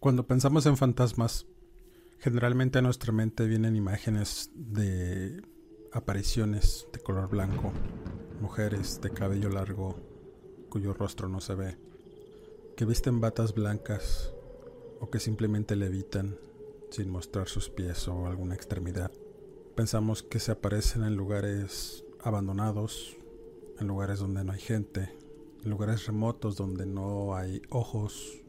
Cuando pensamos en fantasmas, generalmente a nuestra mente vienen imágenes de apariciones de color blanco, mujeres de cabello largo cuyo rostro no se ve, que visten batas blancas o que simplemente levitan sin mostrar sus pies o alguna extremidad. Pensamos que se aparecen en lugares abandonados, en lugares donde no hay gente, en lugares remotos donde no hay ojos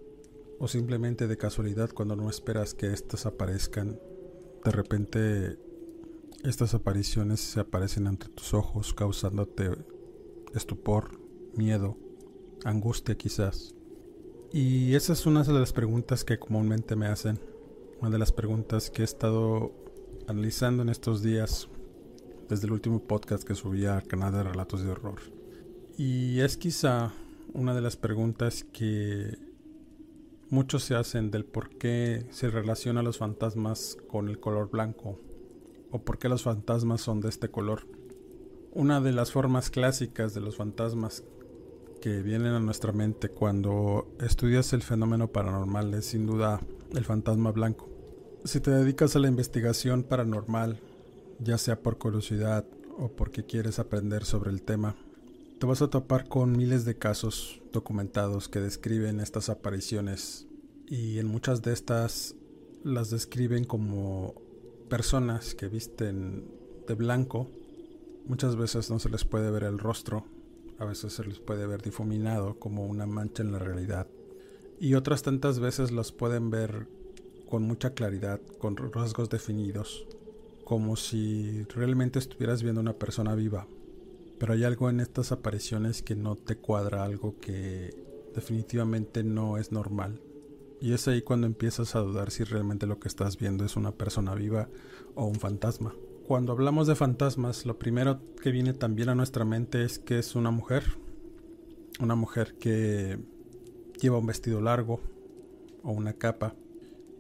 o simplemente de casualidad cuando no esperas que éstas aparezcan, de repente estas apariciones se aparecen ante tus ojos causándote estupor, miedo, angustia quizás. Y esa es una de las preguntas que comúnmente me hacen, una de las preguntas que he estado analizando en estos días desde el último podcast que subí al canal de Relatos de Horror. Y es quizá una de las preguntas que Muchos se hacen del por qué se relaciona los fantasmas con el color blanco o por qué los fantasmas son de este color. Una de las formas clásicas de los fantasmas que vienen a nuestra mente cuando estudias el fenómeno paranormal es sin duda el fantasma blanco. Si te dedicas a la investigación paranormal, ya sea por curiosidad o porque quieres aprender sobre el tema, te vas a topar con miles de casos documentados que describen estas apariciones y en muchas de estas las describen como personas que visten de blanco. Muchas veces no se les puede ver el rostro, a veces se les puede ver difuminado como una mancha en la realidad. Y otras tantas veces los pueden ver con mucha claridad, con rasgos definidos, como si realmente estuvieras viendo una persona viva. Pero hay algo en estas apariciones que no te cuadra, algo que definitivamente no es normal. Y es ahí cuando empiezas a dudar si realmente lo que estás viendo es una persona viva o un fantasma. Cuando hablamos de fantasmas, lo primero que viene también a nuestra mente es que es una mujer. Una mujer que lleva un vestido largo o una capa.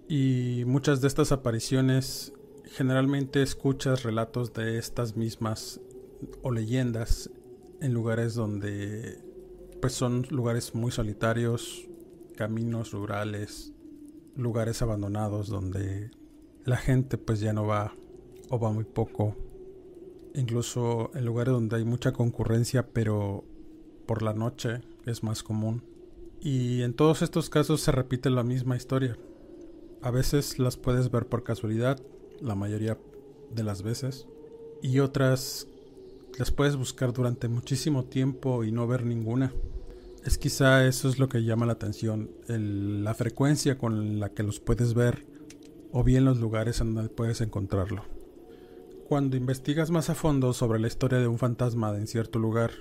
Y muchas de estas apariciones generalmente escuchas relatos de estas mismas o leyendas en lugares donde pues son lugares muy solitarios, caminos rurales, lugares abandonados donde la gente pues ya no va o va muy poco, incluso en lugares donde hay mucha concurrencia pero por la noche es más común. Y en todos estos casos se repite la misma historia. A veces las puedes ver por casualidad, la mayoría de las veces, y otras las puedes buscar durante muchísimo tiempo y no ver ninguna. Es quizá eso es lo que llama la atención, la frecuencia con la que los puedes ver o bien los lugares en donde puedes encontrarlo. Cuando investigas más a fondo sobre la historia de un fantasma en cierto lugar,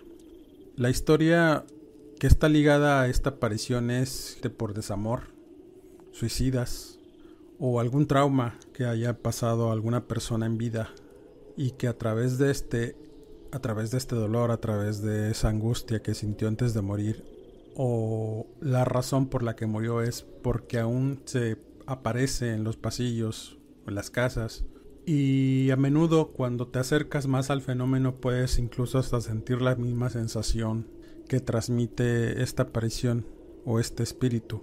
la historia que está ligada a esta aparición es de por desamor, suicidas o algún trauma que haya pasado a alguna persona en vida y que a través de este a través de este dolor, a través de esa angustia que sintió antes de morir, o la razón por la que murió es porque aún se aparece en los pasillos o en las casas. Y a menudo cuando te acercas más al fenómeno puedes incluso hasta sentir la misma sensación que transmite esta aparición o este espíritu.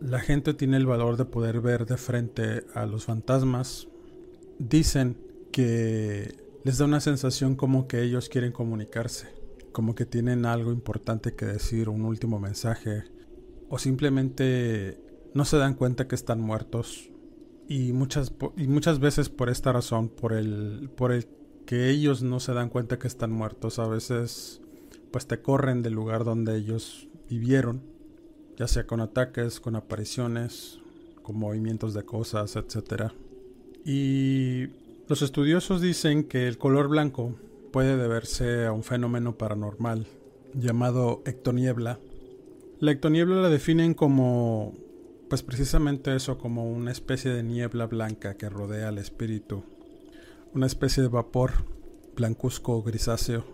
La gente tiene el valor de poder ver de frente a los fantasmas. Dicen que les da una sensación como que ellos quieren comunicarse, como que tienen algo importante que decir, un último mensaje, o simplemente no se dan cuenta que están muertos Y muchas, y muchas veces por esta razón, por el, por el que ellos no se dan cuenta que están muertos, a veces pues te corren del lugar donde ellos vivieron, ya sea con ataques, con apariciones, con movimientos de cosas, etc. Y los estudiosos dicen que el color blanco puede deberse a un fenómeno paranormal llamado ectoniebla. La ectoniebla la definen como, pues precisamente eso, como una especie de niebla blanca que rodea al espíritu, una especie de vapor blancuzco grisáceo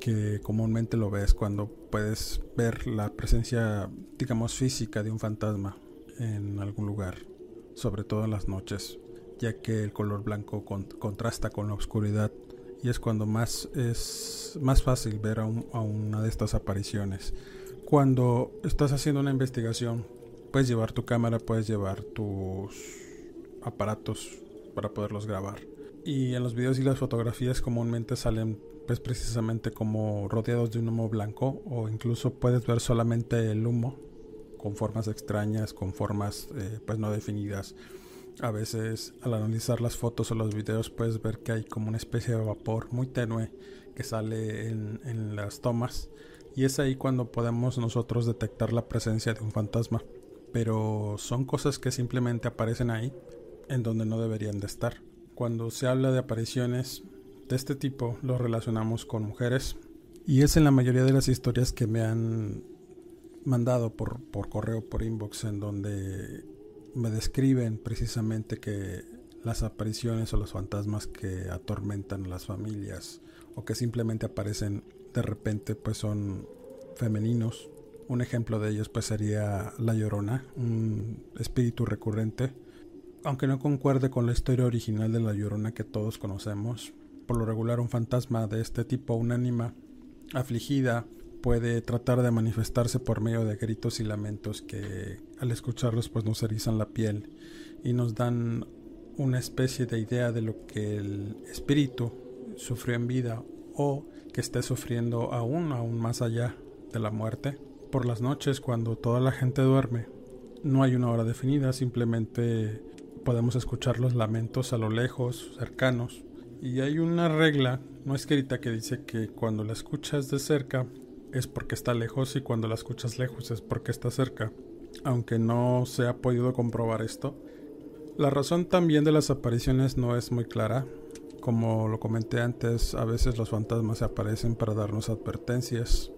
que comúnmente lo ves cuando puedes ver la presencia, digamos, física de un fantasma en algún lugar, sobre todo en las noches, ya que el color blanco contrasta con la oscuridad y es cuando más es más fácil ver a, una de estas apariciones. Cuando estás haciendo una investigación, puedes llevar tu cámara, puedes llevar tus aparatos para poderlos grabar. Y en los videos y las fotografías comúnmente salen pues precisamente como rodeados de un humo blanco o incluso puedes ver solamente el humo con formas extrañas, con formas eh, pues no definidas. A veces al analizar las fotos o los videos puedes ver que hay como una especie de vapor muy tenue que sale en, las tomas y es ahí cuando podemos nosotros detectar la presencia de un fantasma. Pero son cosas que simplemente aparecen ahí en donde no deberían de estar. Cuando se habla de apariciones de este tipo lo relacionamos con mujeres y es en la mayoría de las historias que me han mandado por, por correo, por inbox, en donde me describen precisamente que las apariciones o los fantasmas que atormentan a las familias o que simplemente aparecen de repente pues son femeninos. Un ejemplo de ellos pues sería La Llorona, un espíritu recurrente. Aunque no concuerde con la historia original de La Llorona que todos conocemos, por lo regular un fantasma de este tipo, un ánima afligida, puede tratar de manifestarse por medio de gritos y lamentos que al escucharlos pues nos erizan la piel y nos dan una especie de idea de lo que el espíritu sufrió en vida o que esté sufriendo aún, aún más allá de la muerte. Por las noches cuando toda la gente duerme, no hay una hora definida, simplemente podemos escuchar los lamentos a lo lejos, cercanos. Y hay una regla no escrita que dice que cuando la escuchas de cerca es porque está lejos y cuando la escuchas lejos es porque está cerca. Aunque no se ha podido comprobar esto. La razón también de las apariciones no es muy clara. Como lo comenté antes, a veces los fantasmas se aparecen para darnos advertencias,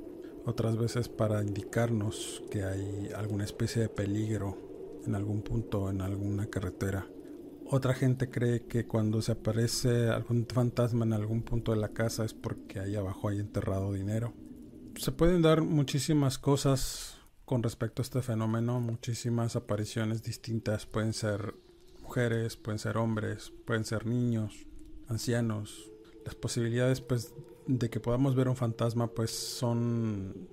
otras veces para indicarnos que hay alguna especie de peligro en algún punto, en alguna carretera. Otra gente cree que cuando se aparece algún fantasma en algún punto de la casa es porque ahí abajo hay enterrado dinero se pueden dar muchísimas cosas con respecto a este fenómeno, muchísimas apariciones distintas, pueden ser mujeres, pueden ser hombres, pueden ser niños, ancianos. Las posibilidades pues de que podamos ver un fantasma pues son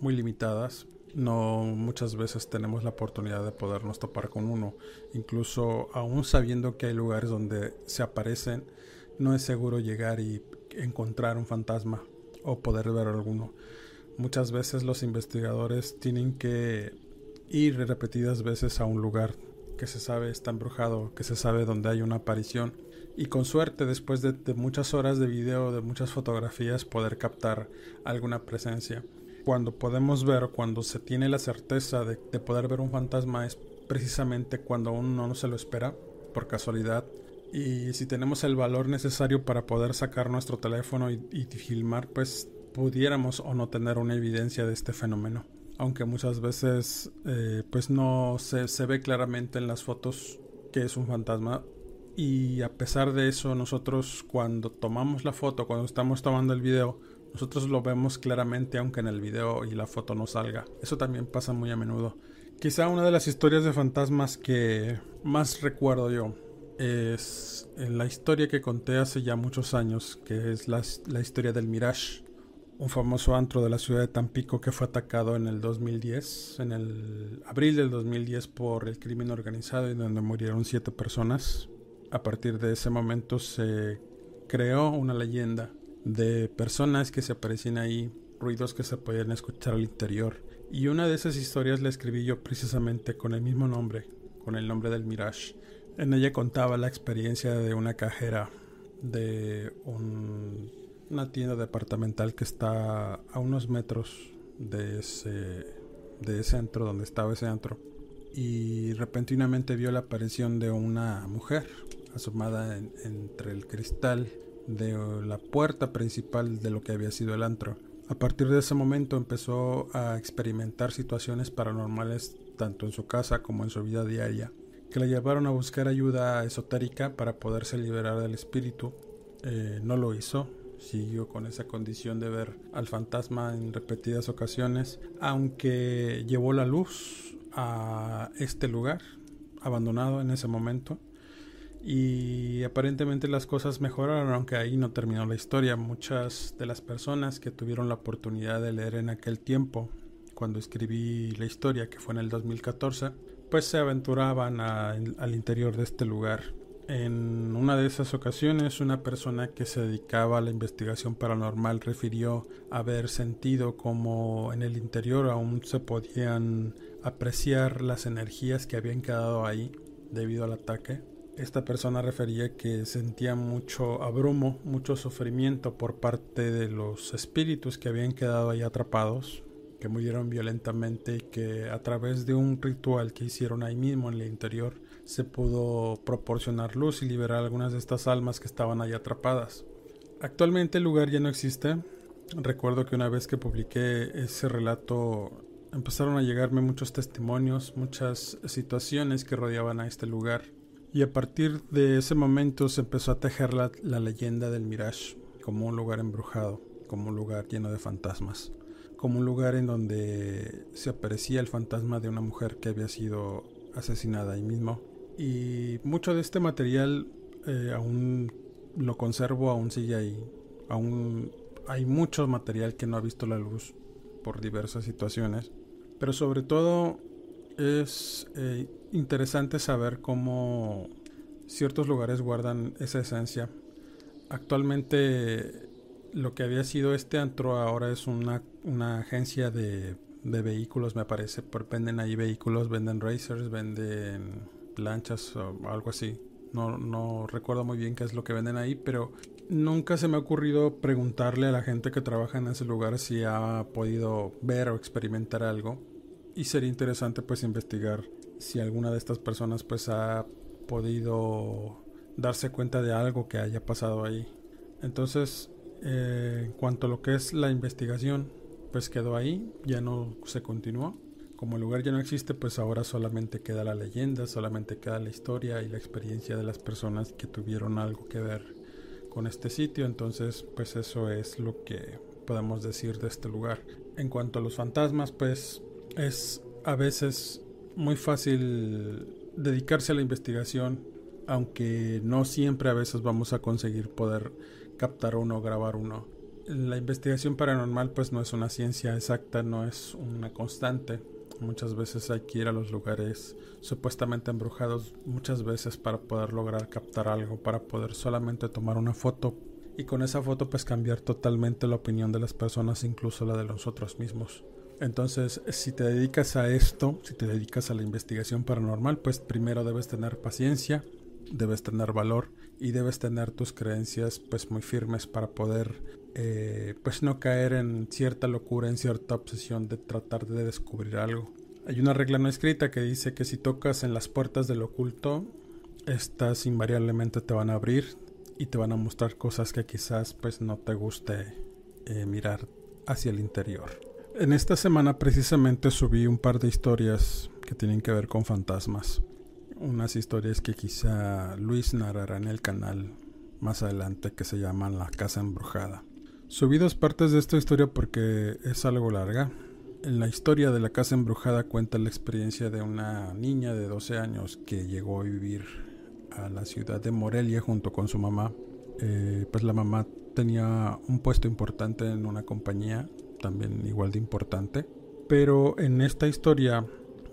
muy limitadas. No muchas veces tenemos la oportunidad de podernos topar con uno. Incluso aún sabiendo que hay lugares donde se aparecen, no es seguro llegar y encontrar un fantasma o poder ver alguno. Muchas veces los investigadores tienen que ir repetidas veces a un lugar que se sabe está embrujado, que se sabe donde hay una aparición y con suerte después de, muchas horas de video, de muchas fotografías poder captar alguna presencia. Cuando podemos ver, cuando se tiene la certeza de, poder ver un fantasma es precisamente cuando uno no se lo espera por casualidad y si tenemos el valor necesario para poder sacar nuestro teléfono y, y filmar pues pudiéramos o no tener una evidencia de este fenómeno. Aunque muchas veces eh, pues no se, se ve claramente en las fotos que es un fantasma. Y a pesar de eso, nosotros cuando tomamos la foto, cuando estamos tomando el video, nosotros lo vemos claramente aunque en el video y la foto no salga. Eso también pasa muy a menudo. Quizá una de las historias de fantasmas que más recuerdo yo es la historia que conté hace ya muchos años, que es la, la historia del Mirage un famoso antro de la ciudad de Tampico que fue atacado en el 2010, en el abril del 2010 por el crimen organizado y donde murieron siete personas. A partir de ese momento se creó una leyenda de personas que se aparecían ahí, ruidos que se podían escuchar al interior. Y una de esas historias la escribí yo precisamente con el mismo nombre, con el nombre del Mirage. En ella contaba la experiencia de una cajera de una tienda departamental que está a unos metros de ese, de ese donde estaba ese antro. Y repentinamente vio la aparición de una mujer asomada entre el cristal de la puerta principal de lo que había sido el antro. A partir de ese momento empezó a experimentar situaciones paranormales tanto en su casa como en su vida diaria, que le llevaron a buscar ayuda esotérica para poderse liberar del espíritu. Eh, no lo hizo, siguió con esa condición de ver al fantasma en repetidas ocasiones, aunque llevó la luz a este lugar abandonado en ese momento y aparentemente las cosas mejoraron, aunque ahí no terminó la historia. Muchas de las personas que tuvieron la oportunidad de leer en aquel tiempo, cuando escribí la historia, que fue en el 2014, pues se aventuraban al interior de este lugar. En una de esas ocasiones, una persona que se dedicaba a la investigación paranormal refirió haber sentido como en el interior aún se podían apreciar las energías que habían quedado ahí debido al ataque esta persona refería que sentía mucho abrumo, mucho sufrimiento por parte de los espíritus que habían quedado ahí atrapados, que murieron violentamente y que a través de un ritual que hicieron ahí mismo en el interior se pudo proporcionar luz y liberar algunas de estas almas que estaban ahí atrapadas. Actualmente el lugar ya no existe. Recuerdo que una vez que publiqué ese relato empezaron a llegarme muchos testimonios, muchas situaciones que rodeaban a este lugar y a partir de ese momento se empezó a tejer la, leyenda del Mirage como un lugar embrujado, como un lugar lleno de fantasmas, como un lugar en donde se aparecía el fantasma de una mujer que había sido asesinada ahí mismo. Y mucho de este material eh, aún lo conservo, aún sigue ahí. Aún hay mucho material que no ha visto la luz por diversas situaciones. Pero sobre todo es eh, interesante saber cómo ciertos lugares guardan esa esencia. Actualmente lo que había sido este antro ahora es una, agencia de, vehículos, me parece. venden ahí vehículos, venden racers, venden lanchas o algo así. No, no recuerdo muy bien qué es lo que venden ahí, pero nunca se me ha ocurrido preguntarle a la gente que trabaja en ese lugar si ha podido ver o experimentar algo y sería interesante pues investigar si alguna de estas personas pues ha podido darse cuenta de algo que haya pasado ahí. Entonces, eh, en cuanto a lo que es la investigación, pues quedó ahí, ya no se continuó. Como el lugar ya no existe, pues ahora solamente queda la leyenda, solamente queda la historia y la experiencia de las personas que tuvieron algo que ver con este sitio. Entonces, pues eso es lo que podemos decir de este lugar. En cuanto a los fantasmas, pues es a veces muy fácil dedicarse a la investigación, aunque no siempre a veces vamos a conseguir poder captar uno grabar uno. La investigación paranormal pues no es una ciencia exacta, no es una constante. Muchas veces hay que ir a los lugares supuestamente embrujados, muchas veces para poder lograr captar algo, para poder solamente tomar una foto y con esa foto pues cambiar totalmente la opinión de las personas, incluso la de nosotros mismos. Entonces, si te dedicas a esto, si te dedicas a la investigación paranormal, pues primero debes tener paciencia, debes tener valor y debes tener tus creencias pues muy firmes para poder eh, pues no caer en cierta locura, en cierta obsesión de tratar de descubrir algo. Hay una regla no escrita que dice que si tocas en las puertas del oculto, estas invariablemente te van a abrir y te van a mostrar cosas que quizás pues no te guste eh, mirar hacia el interior. En esta semana precisamente subí un par de historias que tienen que ver con fantasmas. Unas historias que quizá Luis narrará en el canal más adelante que se llaman La Casa Embrujada. Subí dos partes de esta historia porque es algo larga. En la historia de la Casa Embrujada cuenta la experiencia de una niña de 12 años que llegó a vivir a la ciudad de Morelia junto con su mamá. Eh, pues la mamá tenía un puesto importante en una compañía también igual de importante. Pero en esta historia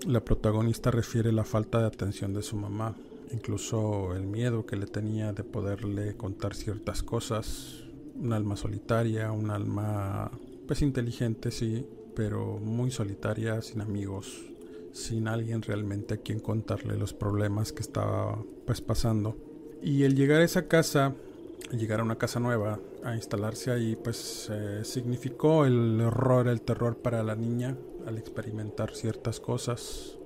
la protagonista refiere la falta de atención de su mamá, incluso el miedo que le tenía de poderle contar ciertas cosas, un alma solitaria, un alma pues inteligente sí, pero muy solitaria, sin amigos, sin alguien realmente a quien contarle los problemas que estaba pues pasando. Y el llegar a esa casa, llegar a una casa nueva, a instalarse ahí, pues eh, significó el horror, el terror para la niña al experimentar ciertas cosas,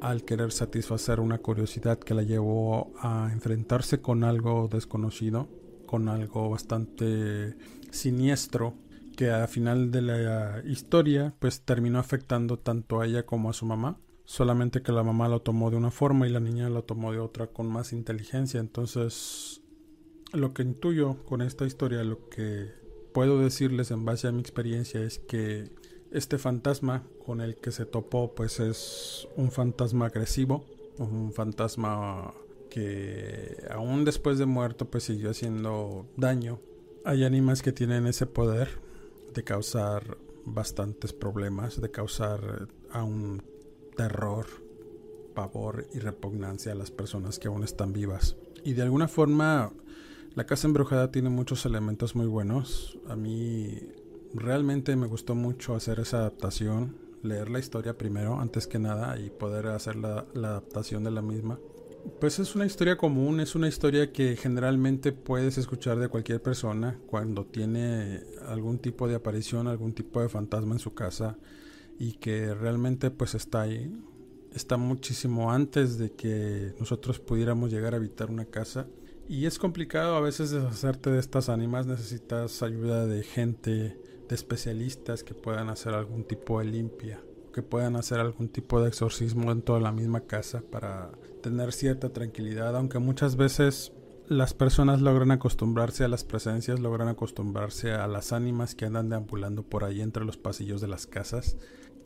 al querer satisfacer una curiosidad que la llevó a enfrentarse con algo desconocido, con algo bastante siniestro que al final de la historia pues terminó afectando tanto a ella como a su mamá. Solamente que la mamá lo tomó de una forma y la niña lo tomó de otra con más inteligencia. Entonces lo que intuyo con esta historia lo que puedo decirles en base a mi experiencia es que este fantasma con el que se topó pues es un fantasma agresivo un fantasma que aún después de muerto pues siguió haciendo daño hay animas que tienen ese poder de causar bastantes problemas, de causar aún terror, pavor y repugnancia a las personas que aún están vivas. Y de alguna forma, la casa embrujada tiene muchos elementos muy buenos. A mí realmente me gustó mucho hacer esa adaptación, leer la historia primero, antes que nada, y poder hacer la, la adaptación de la misma. Pues es una historia común, es una historia que generalmente puedes escuchar de cualquier persona cuando tiene algún tipo de aparición, algún tipo de fantasma en su casa y que realmente pues está ahí, está muchísimo antes de que nosotros pudiéramos llegar a habitar una casa. Y es complicado a veces deshacerte de estas ánimas, necesitas ayuda de gente, de especialistas que puedan hacer algún tipo de limpia que puedan hacer algún tipo de exorcismo en toda la misma casa para tener cierta tranquilidad, aunque muchas veces las personas logran acostumbrarse a las presencias, logran acostumbrarse a las ánimas que andan deambulando por ahí entre los pasillos de las casas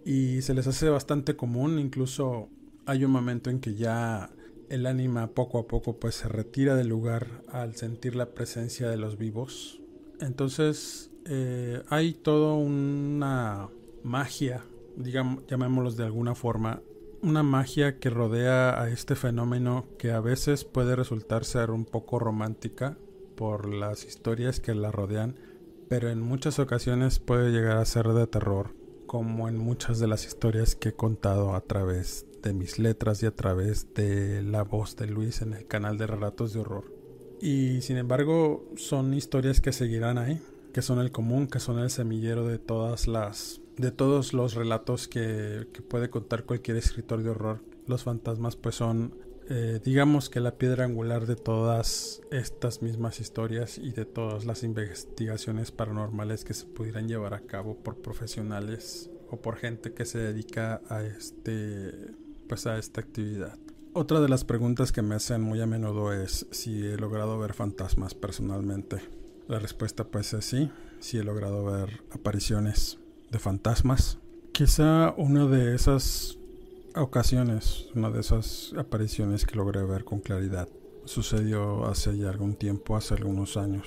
y se les hace bastante común, incluso hay un momento en que ya el ánima poco a poco pues se retira del lugar al sentir la presencia de los vivos. Entonces eh, hay toda una magia digamos, llamémoslos de alguna forma, una magia que rodea a este fenómeno que a veces puede resultar ser un poco romántica por las historias que la rodean, pero en muchas ocasiones puede llegar a ser de terror, como en muchas de las historias que he contado a través de mis letras y a través de la voz de Luis en el canal de Relatos de Horror. Y sin embargo son historias que seguirán ahí, que son el común, que son el semillero de todas las de todos los relatos que, puede contar cualquier escritor de horror, los fantasmas pues son eh, digamos que la piedra angular de todas estas mismas historias y de todas las investigaciones paranormales que se pudieran llevar a cabo por profesionales o por gente que se dedica a este pues a esta actividad. Otra de las preguntas que me hacen muy a menudo es si he logrado ver fantasmas personalmente. La respuesta pues es sí, sí he logrado ver apariciones de fantasmas. Quizá una de esas ocasiones, una de esas apariciones que logré ver con claridad, sucedió hace ya algún tiempo, hace algunos años.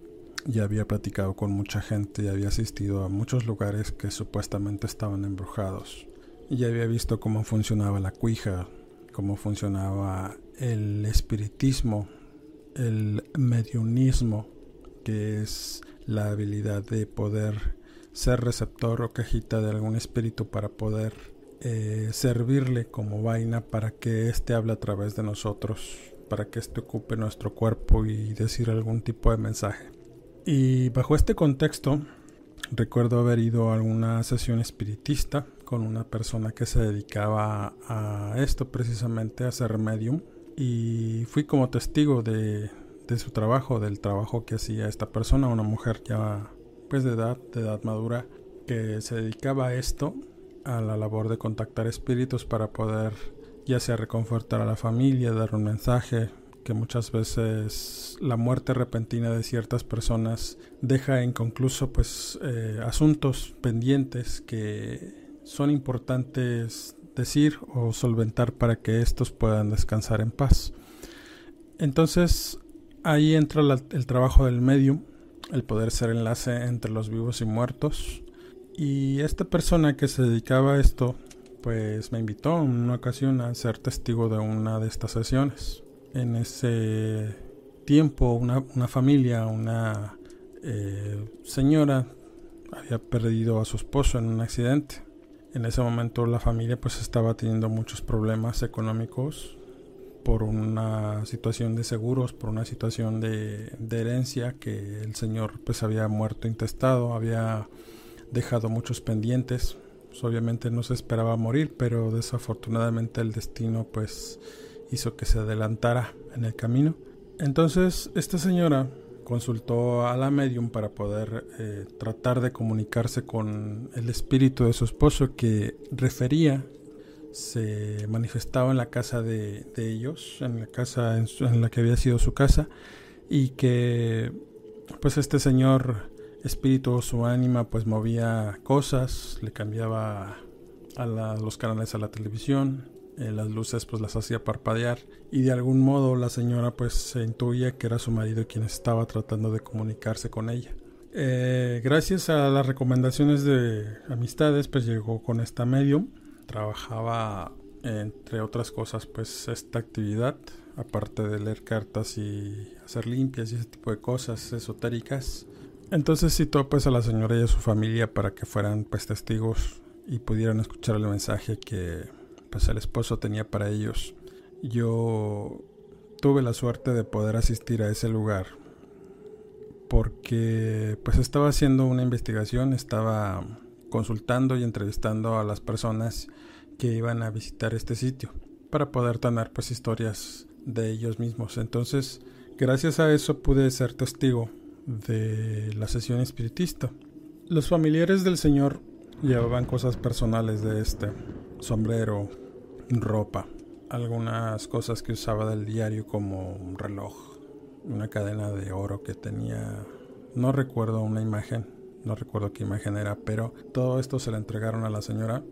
Ya había platicado con mucha gente y había asistido a muchos lugares que supuestamente estaban embrujados. ya había visto cómo funcionaba la cuija, cómo funcionaba el espiritismo, el mediunismo, que es la habilidad de poder ser receptor o cajita de algún espíritu para poder eh, servirle como vaina para que éste hable a través de nosotros, para que éste ocupe nuestro cuerpo y decir algún tipo de mensaje. Y bajo este contexto, recuerdo haber ido a alguna sesión espiritista con una persona que se dedicaba a esto precisamente, a ser medium, y fui como testigo de, de su trabajo, del trabajo que hacía esta persona, una mujer ya pues de edad, de edad madura, que se dedicaba a esto, a la labor de contactar espíritus para poder ya sea reconfortar a la familia, dar un mensaje, que muchas veces la muerte repentina de ciertas personas deja inconcluso pues eh, asuntos pendientes que son importantes decir o solventar para que estos puedan descansar en paz. Entonces ahí entra el trabajo del medium el poder ser enlace entre los vivos y muertos. Y esta persona que se dedicaba a esto, pues me invitó en una ocasión a ser testigo de una de estas sesiones. En ese tiempo, una, familia, una eh, señora había perdido a su esposo en un accidente. En ese momento la familia pues estaba teniendo muchos problemas económicos por una situación de seguros, por una situación de, herencia que el señor pues había muerto intestado, había dejado muchos pendientes. Pues, obviamente no se esperaba morir, pero desafortunadamente el destino pues hizo que se adelantara en el camino. Entonces esta señora consultó a la medium para poder eh, tratar de comunicarse con el espíritu de su esposo que refería se manifestaba en la casa de, ellos, en la casa en, la que había sido su casa, y que pues este señor espíritu o su ánima pues movía cosas, le cambiaba a los canales a la televisión, eh, las luces pues las hacía parpadear. Y de algún modo la señora pues se intuía que era su marido quien estaba tratando de comunicarse con ella. Eh, gracias a las recomendaciones de amistades pues llegó con esta medium. Trabajaba entre otras cosas pues esta actividad aparte de leer cartas y hacer limpias y ese tipo de cosas esotéricas. Entonces citó pues a la señora y a su familia para que fueran pues testigos y pudieran escuchar el mensaje que pues el esposo tenía para ellos yo tuve la suerte de poder asistir a ese lugar porque pues estaba haciendo una investigación estaba consultando y entrevistando a las personas que iban a visitar este sitio para poder tener pues historias de ellos mismos. Entonces, gracias a eso pude ser testigo de la sesión espiritista. Los familiares del señor llevaban cosas personales de este, sombrero, ropa, algunas cosas que usaba del diario como un reloj, una cadena de oro que tenía, no recuerdo una imagen, no recuerdo qué imagen era, pero todo esto se le entregaron a la señora.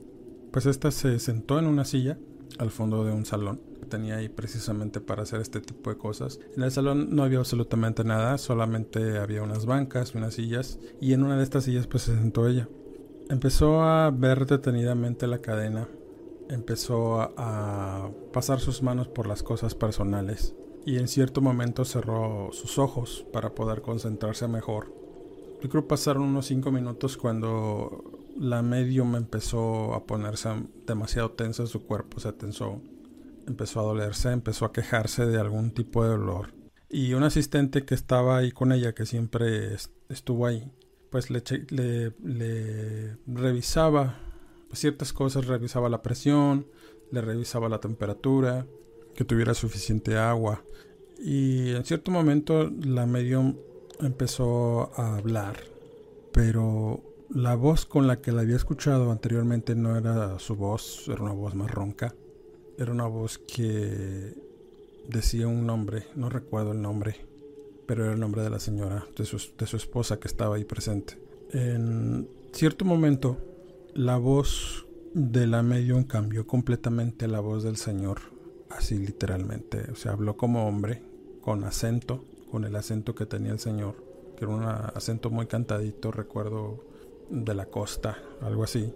Pues esta se sentó en una silla al fondo de un salón que tenía ahí precisamente para hacer este tipo de cosas. En el salón no había absolutamente nada, solamente había unas bancas, unas sillas y en una de estas sillas pues se sentó ella. Empezó a ver detenidamente la cadena, empezó a, pasar sus manos por las cosas personales y en cierto momento cerró sus ojos para poder concentrarse mejor yo creo pasaron unos 5 minutos cuando la medium empezó a ponerse demasiado tensa, su cuerpo se tensó, empezó a dolerse, empezó a quejarse de algún tipo de dolor. Y un asistente que estaba ahí con ella, que siempre estuvo ahí, pues le, revisaba ciertas cosas, revisaba la presión, le revisaba la temperatura, que tuviera suficiente agua. Y en cierto momento la medium empezó a hablar, pero la voz con la que la había escuchado anteriormente no era su voz, era una voz más ronca. Era una voz que decía un nombre, no recuerdo el nombre, pero era el nombre de la señora, de su, de su esposa que estaba ahí presente. En cierto momento, la voz de la medium cambió completamente la voz del señor, así literalmente. O sea, habló como hombre, con acento, con el acento que tenía el señor, que era un acento muy cantadito, recuerdo de la costa, algo así.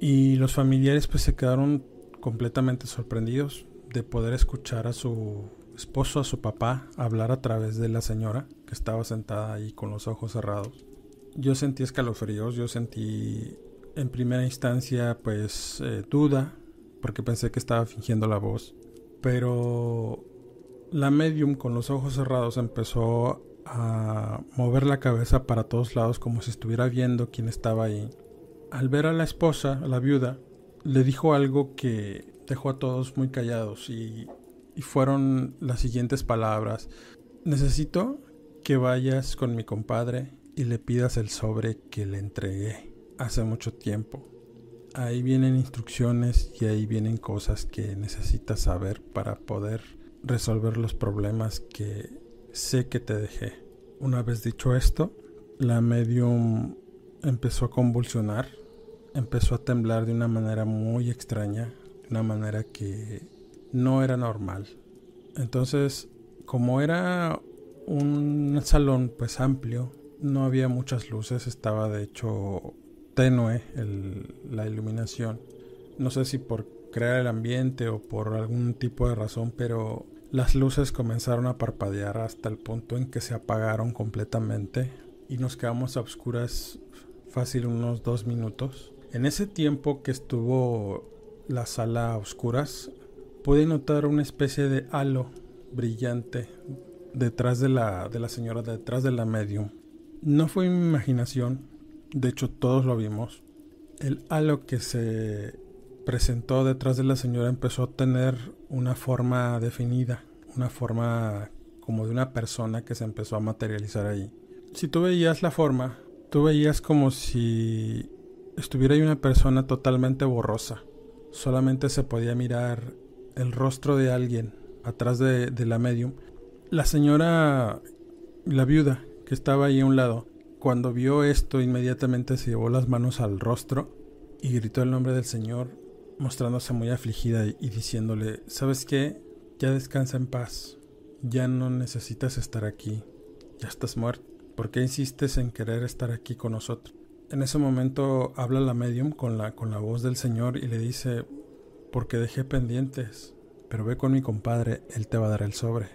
Y los familiares pues se quedaron completamente sorprendidos de poder escuchar a su esposo, a su papá, hablar a través de la señora que estaba sentada ahí con los ojos cerrados. Yo sentí escalofríos, yo sentí en primera instancia pues eh, duda, porque pensé que estaba fingiendo la voz, pero la medium con los ojos cerrados empezó a mover la cabeza para todos lados como si estuviera viendo quién estaba ahí. Al ver a la esposa, a la viuda, le dijo algo que dejó a todos muy callados y, y fueron las siguientes palabras. Necesito que vayas con mi compadre y le pidas el sobre que le entregué hace mucho tiempo. Ahí vienen instrucciones y ahí vienen cosas que necesitas saber para poder resolver los problemas que sé que te dejé. Una vez dicho esto, la medium empezó a convulsionar, empezó a temblar de una manera muy extraña, una manera que no era normal. Entonces, como era un salón pues amplio, no había muchas luces, estaba de hecho tenue la iluminación. No sé si por crear el ambiente o por algún tipo de razón, pero las luces comenzaron a parpadear hasta el punto en que se apagaron completamente y nos quedamos a oscuras fácil unos dos minutos. En ese tiempo que estuvo la sala a oscuras, pude notar una especie de halo brillante detrás de la, de la señora, detrás de la medium. No fue mi imaginación, de hecho todos lo vimos. El halo que se presentó detrás de la señora empezó a tener una forma definida, una forma como de una persona que se empezó a materializar ahí. Si tú veías la forma, tú veías como si estuviera ahí una persona totalmente borrosa. Solamente se podía mirar el rostro de alguien atrás de, de la medium. La señora, la viuda, que estaba ahí a un lado, cuando vio esto inmediatamente se llevó las manos al rostro y gritó el nombre del Señor, mostrándose muy afligida y, diciéndole, ¿sabes qué? Ya descansa en paz, ya no necesitas estar aquí, ya estás muerto. ¿Por qué insistes en querer estar aquí con nosotros? En ese momento habla la medium con la, con la voz del Señor y le dice, porque dejé pendientes, pero ve con mi compadre, él te va a dar el sobre.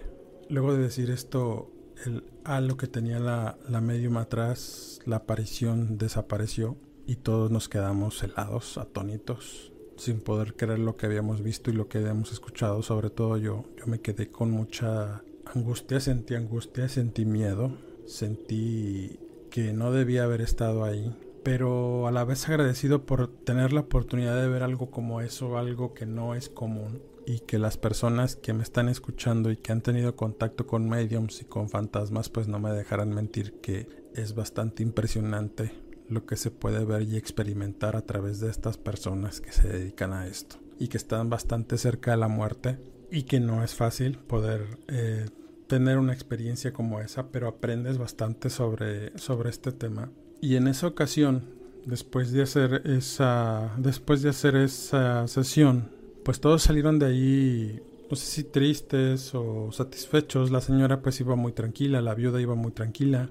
Luego de decir esto, el halo que tenía la, la medium atrás, la aparición desapareció y todos nos quedamos helados, atónitos, sin poder creer lo que habíamos visto y lo que habíamos escuchado. Sobre todo yo, yo me quedé con mucha angustia, sentí angustia, sentí miedo, sentí que no debía haber estado ahí, pero a la vez agradecido por tener la oportunidad de ver algo como eso, algo que no es común y que las personas que me están escuchando y que han tenido contacto con mediums y con fantasmas pues no me dejarán mentir que es bastante impresionante lo que se puede ver y experimentar a través de estas personas que se dedican a esto y que están bastante cerca de la muerte y que no es fácil poder eh, tener una experiencia como esa pero aprendes bastante sobre, sobre este tema. Y en esa ocasión después de hacer esa después de hacer esa sesión pues todos salieron de ahí, no sé si tristes o satisfechos. La señora pues iba muy tranquila, la viuda iba muy tranquila,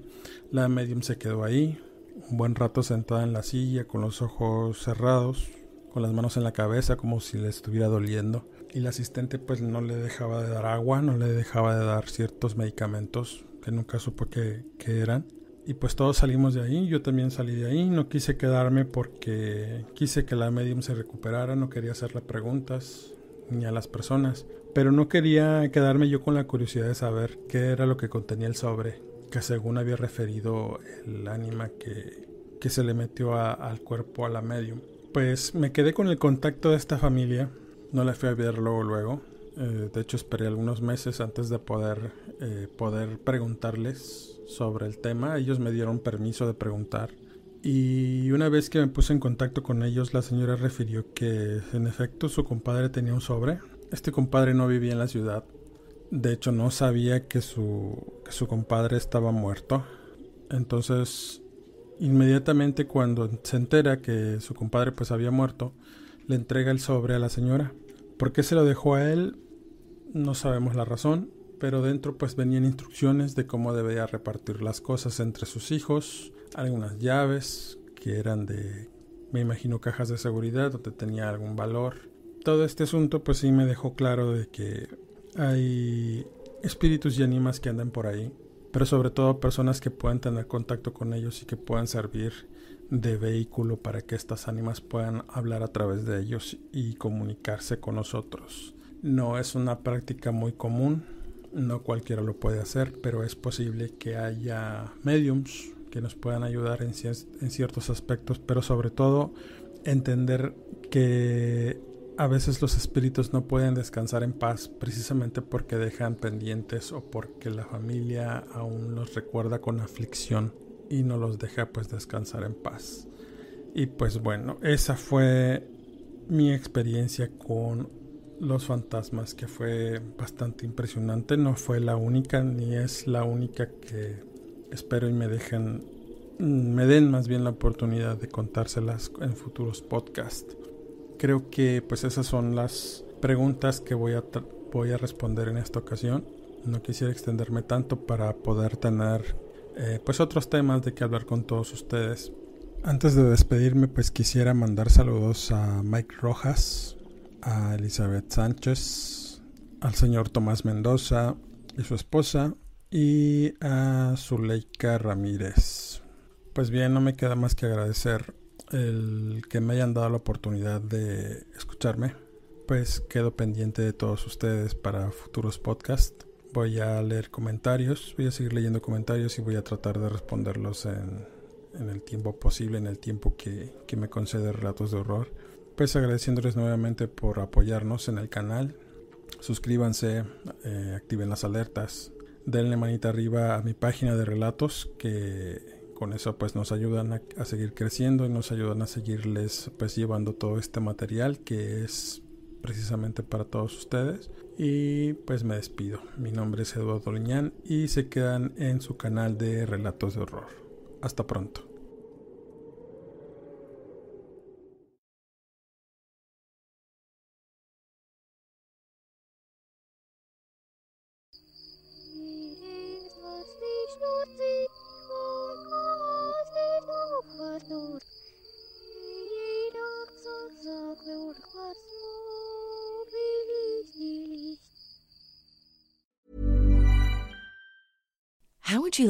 la medium se quedó ahí, un buen rato sentada en la silla con los ojos cerrados, con las manos en la cabeza como si le estuviera doliendo. Y la asistente pues no le dejaba de dar agua, no le dejaba de dar ciertos medicamentos que nunca supo que, eran. Y pues todos salimos de ahí, yo también salí de ahí, no quise quedarme porque quise que la medium se recuperara, no quería hacerle preguntas ni a las personas, pero no quería quedarme yo con la curiosidad de saber qué era lo que contenía el sobre, que según había referido el ánima que, que se le metió al cuerpo a la medium. Pues me quedé con el contacto de esta familia, no la fui a ver luego luego, eh, de hecho esperé algunos meses antes de poder, eh, poder preguntarles sobre el tema. Ellos me dieron permiso de preguntar. Y una vez que me puse en contacto con ellos, la señora refirió que en efecto su compadre tenía un sobre. Este compadre no vivía en la ciudad. De hecho, no sabía que su, que su compadre estaba muerto. Entonces, inmediatamente cuando se entera que su compadre pues había muerto, le entrega el sobre a la señora. ¿Por qué se lo dejó a él? No sabemos la razón pero dentro pues venían instrucciones de cómo debía repartir las cosas entre sus hijos, algunas llaves que eran de me imagino cajas de seguridad donde tenía algún valor. Todo este asunto pues sí me dejó claro de que hay espíritus y ánimas que andan por ahí, pero sobre todo personas que puedan tener contacto con ellos y que puedan servir de vehículo para que estas ánimas puedan hablar a través de ellos y comunicarse con nosotros. No es una práctica muy común, no cualquiera lo puede hacer, pero es posible que haya mediums que nos puedan ayudar en, en ciertos aspectos, pero sobre todo entender que a veces los espíritus no pueden descansar en paz precisamente porque dejan pendientes o porque la familia aún los recuerda con aflicción y no los deja pues descansar en paz. Y pues bueno, esa fue mi experiencia con los fantasmas que fue bastante impresionante. No fue la única ni es la única que espero y me dejen me den más bien la oportunidad de contárselas en futuros podcasts. Creo que pues esas son las preguntas que voy a voy a responder en esta ocasión. No quisiera extenderme tanto para poder tener eh, pues otros temas de que hablar con todos ustedes. Antes de despedirme, pues quisiera mandar saludos a Mike Rojas, a Elizabeth Sánchez, al señor Tomás Mendoza y su esposa, y a Zuleika Ramírez. Pues bien, no me queda más que agradecer el que me hayan dado la oportunidad de escucharme. Pues quedo pendiente de todos ustedes para futuros podcasts. Voy a leer comentarios, voy a seguir leyendo comentarios y voy a tratar de responderlos en, el tiempo posible, en el tiempo que, me concede Relatos de Horror. Pues agradeciéndoles nuevamente por apoyarnos en el canal. Suscríbanse, eh, activen las alertas, denle manita arriba a mi página de relatos que con eso pues nos ayudan a, seguir creciendo y nos ayudan a seguirles pues llevando todo este material que es precisamente para todos ustedes. Y pues me despido. Mi nombre es Eduardo Liñán y se quedan en su canal de relatos de horror. Hasta pronto.